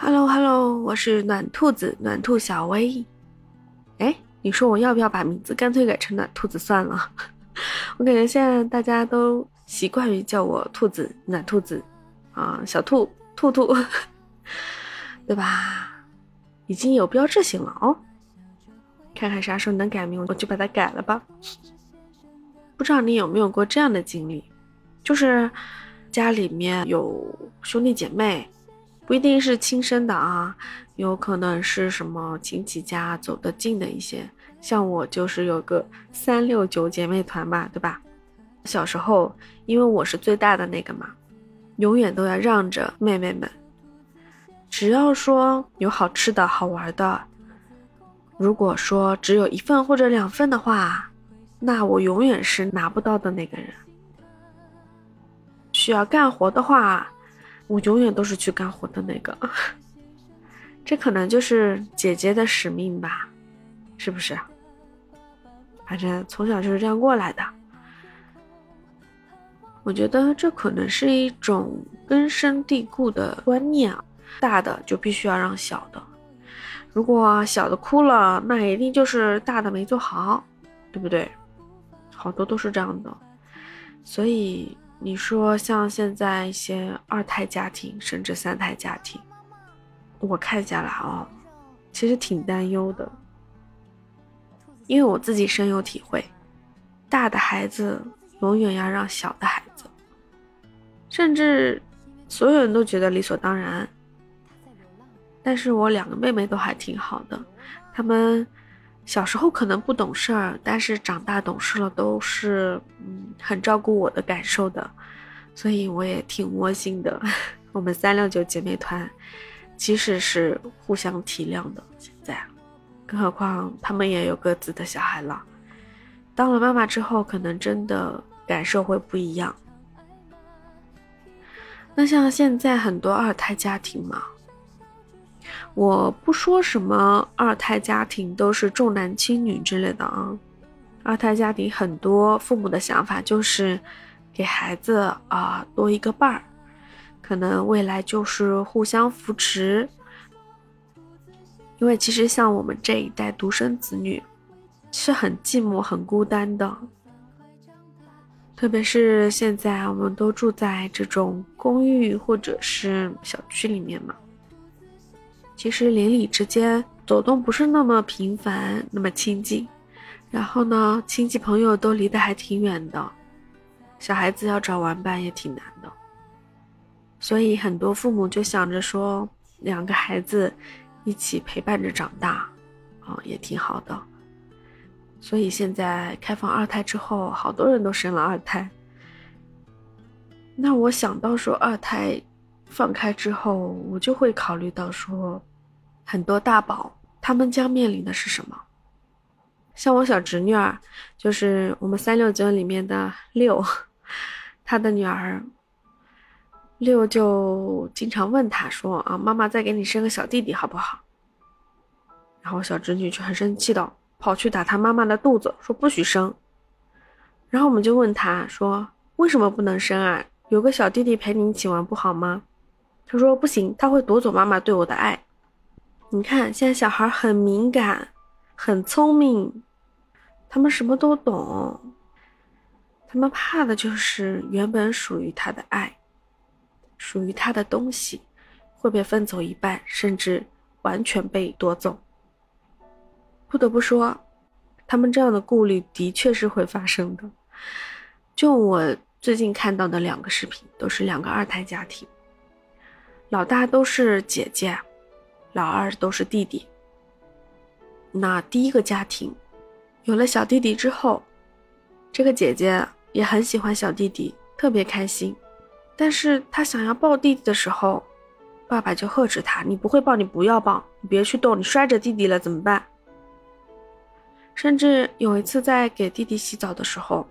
Hello Hello，我是暖兔子暖兔小薇。哎，你说我要不要把名字干脆改成暖兔子算了？我感觉现在大家都习惯于叫我兔子暖兔子啊，小兔兔兔，对吧？已经有标志性了哦。看看啥时候能改名，我就把它改了吧。不知道你有没有过这样的经历，就是家里面有兄弟姐妹。不一定是亲生的啊，有可能是什么亲戚家走得近的一些，像我就是有个三六九姐妹团吧，对吧？小时候因为我是最大的那个嘛，永远都要让着妹妹们。只要说有好吃的好玩的，如果说只有一份或者两份的话，那我永远是拿不到的那个人。需要干活的话。我永远都是去干活的那个，这可能就是姐姐的使命吧，是不是？反正从小就是这样过来的。我觉得这可能是一种根深蒂固的观念啊，大的就必须要让小的，如果小的哭了，那一定就是大的没做好，对不对？好多都是这样的，所以。你说像现在一些二胎家庭甚至三胎家庭，我看下来哦，其实挺担忧的，因为我自己深有体会，大的孩子永远要让小的孩子，甚至所有人都觉得理所当然。但是我两个妹妹都还挺好的，她们。小时候可能不懂事儿，但是长大懂事了，都是嗯很照顾我的感受的，所以我也挺窝心的。我们三六九姐妹团其实是互相体谅的。现在，更何况她们也有各自的小孩了，当了妈妈之后，可能真的感受会不一样。那像现在很多二胎家庭嘛。我不说什么二胎家庭都是重男轻女之类的啊，二胎家庭很多父母的想法就是给孩子啊多一个伴儿，可能未来就是互相扶持。因为其实像我们这一代独生子女是很寂寞、很孤单的，特别是现在我们都住在这种公寓或者是小区里面嘛。其实邻里之间走动不是那么频繁，那么亲近，然后呢，亲戚朋友都离得还挺远的，小孩子要找玩伴也挺难的，所以很多父母就想着说，两个孩子一起陪伴着长大，啊，也挺好的。所以现在开放二胎之后，好多人都生了二胎。那我想到说二胎放开之后，我就会考虑到说。很多大宝他们将面临的是什么？像我小侄女儿，就是我们三六九里面的六，她的女儿六就经常问她说：“啊，妈妈再给你生个小弟弟好不好？”然后小侄女就很生气的跑去打她妈妈的肚子，说不许生。然后我们就问她说：“为什么不能生啊？有个小弟弟陪你一起玩不好吗？”她说：“不行，他会夺走妈妈对我的爱。”你看，现在小孩很敏感，很聪明，他们什么都懂。他们怕的就是原本属于他的爱，属于他的东西会被分走一半，甚至完全被夺走。不得不说，他们这样的顾虑的确是会发生的。就我最近看到的两个视频，都是两个二胎家庭，老大都是姐姐。老二都是弟弟。那第一个家庭有了小弟弟之后，这个姐姐也很喜欢小弟弟，特别开心。但是她想要抱弟弟的时候，爸爸就呵斥她：“你不会抱，你不要抱，你别去动，你摔着弟弟了怎么办？”甚至有一次在给弟弟洗澡的时候，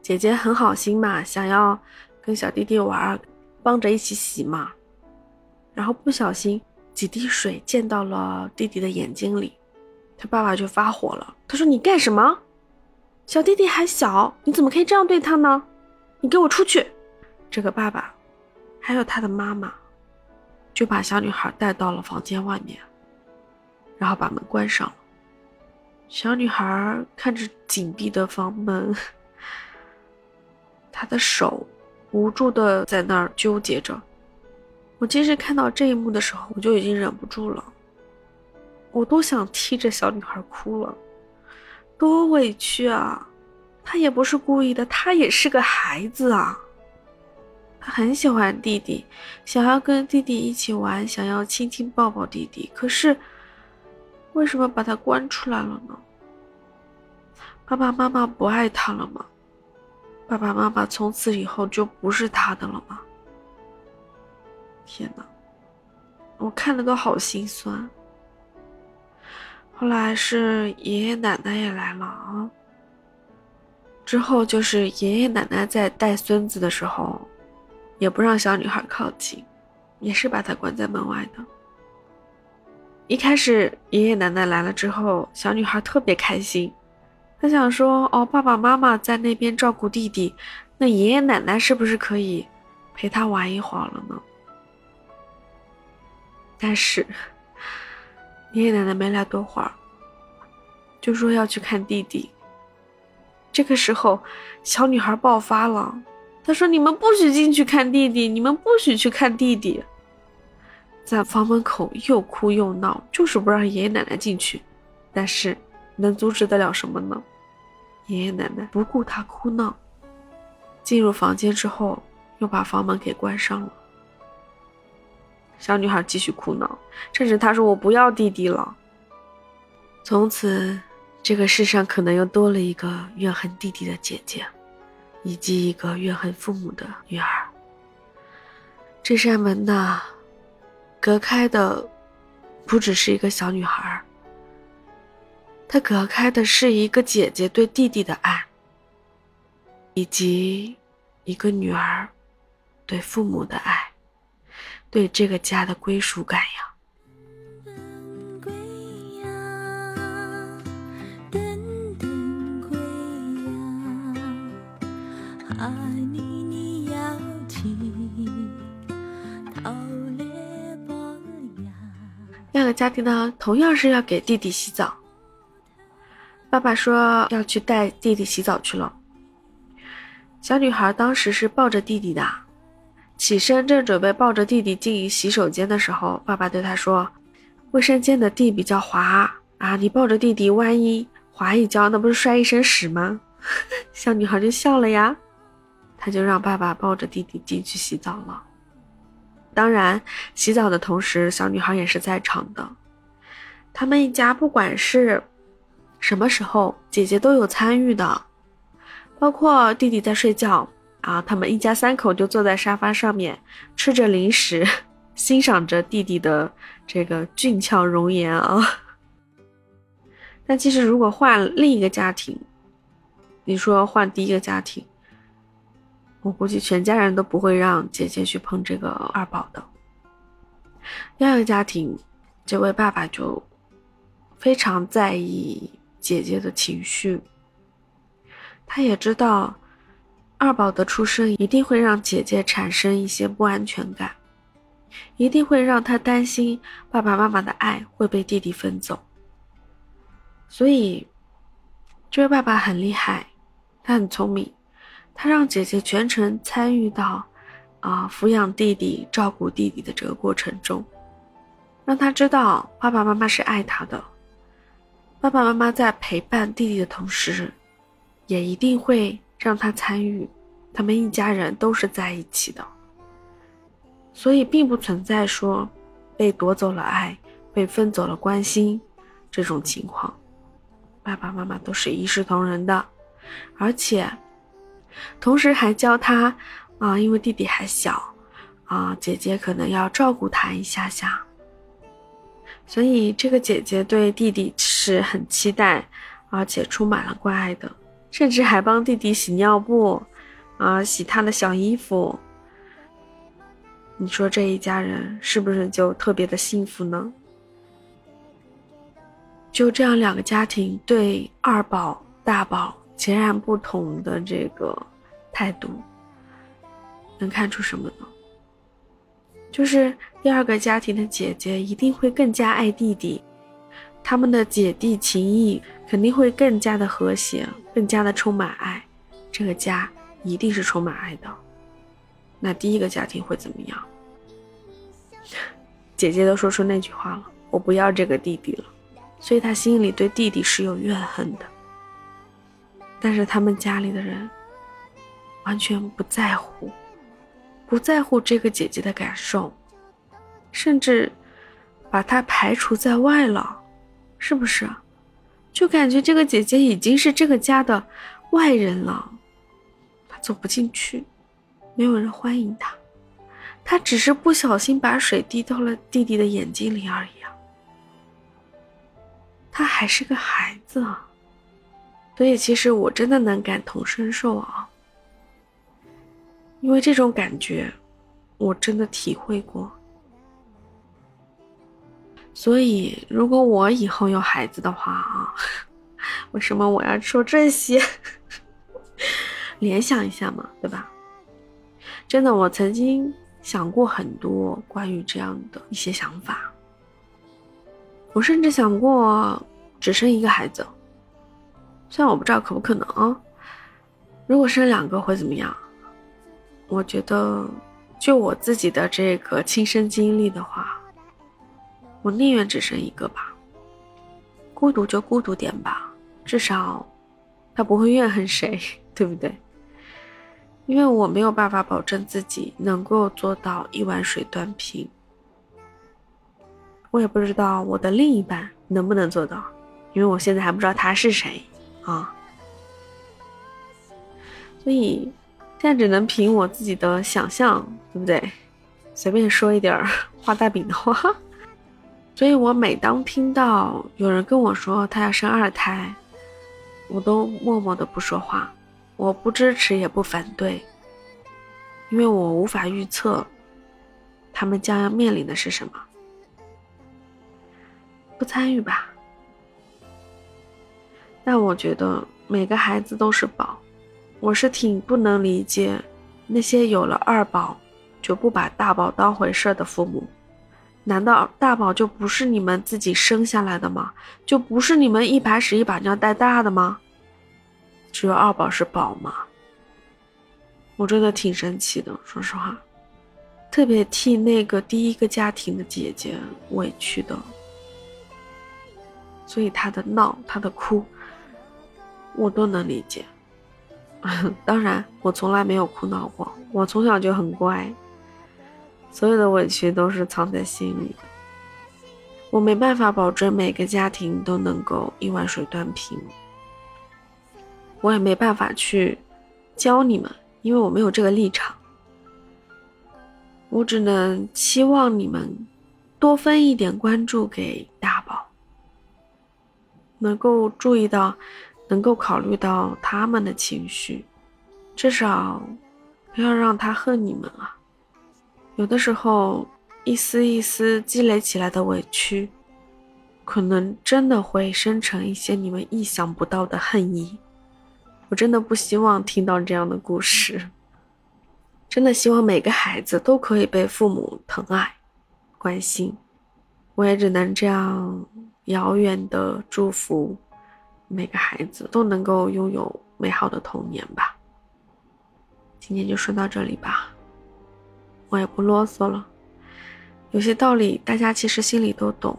姐姐很好心嘛，想要跟小弟弟玩，帮着一起洗嘛，然后不小心。几滴水溅到了弟弟的眼睛里，他爸爸就发火了。他说：“你干什么？小弟弟还小，你怎么可以这样对他呢？你给我出去！”这个爸爸，还有他的妈妈，就把小女孩带到了房间外面，然后把门关上了。小女孩看着紧闭的房门，她的手无助的在那儿纠结着。我其实看到这一幕的时候，我就已经忍不住了，我都想踢着小女孩哭了，多委屈啊！她也不是故意的，她也是个孩子啊。他很喜欢弟弟，想要跟弟弟一起玩，想要亲亲抱抱弟弟。可是，为什么把他关出来了呢？爸爸妈妈不爱他了吗？爸爸妈妈从此以后就不是他的了吗？天哪，我看的都好心酸。后来是爷爷奶奶也来了啊。之后就是爷爷奶奶在带孙子的时候。也不让小女孩靠近，也是把她关在门外的。一开始爷爷奶奶来了之后，小女孩特别开心，她想说：“哦，爸爸妈妈在那边照顾弟弟，那爷爷奶奶是不是可以陪他玩一会儿了呢？”但是爷爷奶奶没来多会儿，就说要去看弟弟。这个时候，小女孩爆发了。她说：“你们不许进去看弟弟，你们不许去看弟弟。”在房门口又哭又闹，就是不让爷爷奶奶进去。但是能阻止得了什么呢？爷爷奶奶不顾他哭闹，进入房间之后又把房门给关上了。小女孩继续哭闹，甚至她说：“我不要弟弟了。”从此，这个世上可能又多了一个怨恨弟弟的姐姐。以及一个怨恨父母的女儿。这扇门呢，隔开的不只是一个小女孩，它隔开的是一个姐姐对弟弟的爱，以及一个女儿对父母的爱，对这个家的归属感呀。那个家庭呢，同样是要给弟弟洗澡。爸爸说要去带弟弟洗澡去了。小女孩当时是抱着弟弟的，起身正准备抱着弟弟进洗手间的时候，爸爸对他说：“卫生间的地比较滑啊，你抱着弟弟，万一滑一跤，那不是摔一身屎吗？” 小女孩就笑了呀，她就让爸爸抱着弟弟进去洗澡了。当然，洗澡的同时，小女孩也是在场的。他们一家不管是什么时候，姐姐都有参与的，包括弟弟在睡觉啊，他们一家三口就坐在沙发上面吃着零食，欣赏着弟弟的这个俊俏容颜啊。但其实，如果换另一个家庭，你说换第一个家庭。我估计全家人都不会让姐姐去碰这个二宝的。第二个家庭，这位爸爸就非常在意姐姐的情绪。他也知道二宝的出生一定会让姐姐产生一些不安全感，一定会让她担心爸爸妈妈的爱会被弟弟分走。所以，这位爸爸很厉害，他很聪明。他让姐姐全程参与到，啊，抚养弟弟、照顾弟弟的这个过程中，让他知道爸爸妈妈是爱他的。爸爸妈妈在陪伴弟弟的同时，也一定会让他参与。他们一家人都是在一起的，所以并不存在说被夺走了爱、被分走了关心这种情况。爸爸妈妈都是一视同仁的，而且。同时还教他，啊，因为弟弟还小，啊，姐姐可能要照顾他一下下，所以这个姐姐对弟弟是很期待，而且充满了关爱的，甚至还帮弟弟洗尿布，啊，洗他的小衣服。你说这一家人是不是就特别的幸福呢？就这样，两个家庭对二宝、大宝。截然不同的这个态度，能看出什么呢？就是第二个家庭的姐姐一定会更加爱弟弟，他们的姐弟情谊肯定会更加的和谐，更加的充满爱，这个家一定是充满爱的。那第一个家庭会怎么样？姐姐都说出那句话了，我不要这个弟弟了，所以她心里对弟弟是有怨恨的。但是他们家里的人完全不在乎，不在乎这个姐姐的感受，甚至把她排除在外了，是不是？就感觉这个姐姐已经是这个家的外人了，她走不进去，没有人欢迎她，她只是不小心把水滴到了弟弟的眼睛里而已啊，她还是个孩子啊。所以，其实我真的能感同身受啊，因为这种感觉，我真的体会过。所以，如果我以后有孩子的话啊，为什么我要说这些？联想一下嘛，对吧？真的，我曾经想过很多关于这样的一些想法，我甚至想过只生一个孩子。虽然我不知道可不可能啊，如果生两个会怎么样？我觉得，就我自己的这个亲身经历的话，我宁愿只生一个吧。孤独就孤独点吧，至少他不会怨恨谁，对不对？因为我没有办法保证自己能够做到一碗水端平，我也不知道我的另一半能不能做到，因为我现在还不知道他是谁。啊，所以现在只能凭我自己的想象，对不对？随便说一点画大饼的话。所以我每当听到有人跟我说他要生二胎，我都默默的不说话，我不支持也不反对，因为我无法预测他们将要面临的是什么。不参与吧。但我觉得每个孩子都是宝，我是挺不能理解那些有了二宝就不把大宝当回事的父母。难道大宝就不是你们自己生下来的吗？就不是你们一把屎一把尿带大的吗？只有二宝是宝吗？我真的挺生气的，说实话，特别替那个第一个家庭的姐姐委屈的，所以她的闹，她的哭。我都能理解，当然我从来没有哭闹过，我从小就很乖，所有的委屈都是藏在心里的。我没办法保证每个家庭都能够一碗水端平，我也没办法去教你们，因为我没有这个立场。我只能期望你们多分一点关注给大宝，能够注意到。能够考虑到他们的情绪，至少不要让他恨你们啊！有的时候，一丝一丝积累起来的委屈，可能真的会生成一些你们意想不到的恨意。我真的不希望听到这样的故事，真的希望每个孩子都可以被父母疼爱、关心。我也只能这样遥远的祝福。每个孩子都能够拥有美好的童年吧。今天就说到这里吧，我也不啰嗦了。有些道理大家其实心里都懂，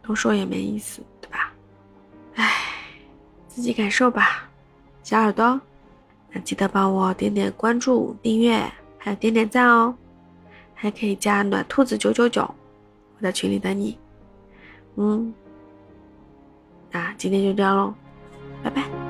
多说也没意思，对吧？唉，自己感受吧。小耳朵，那记得帮我点点关注、订阅，还有点点赞哦。还可以加暖兔子九九九，我在群里等你。嗯，那今天就这样喽。拜拜。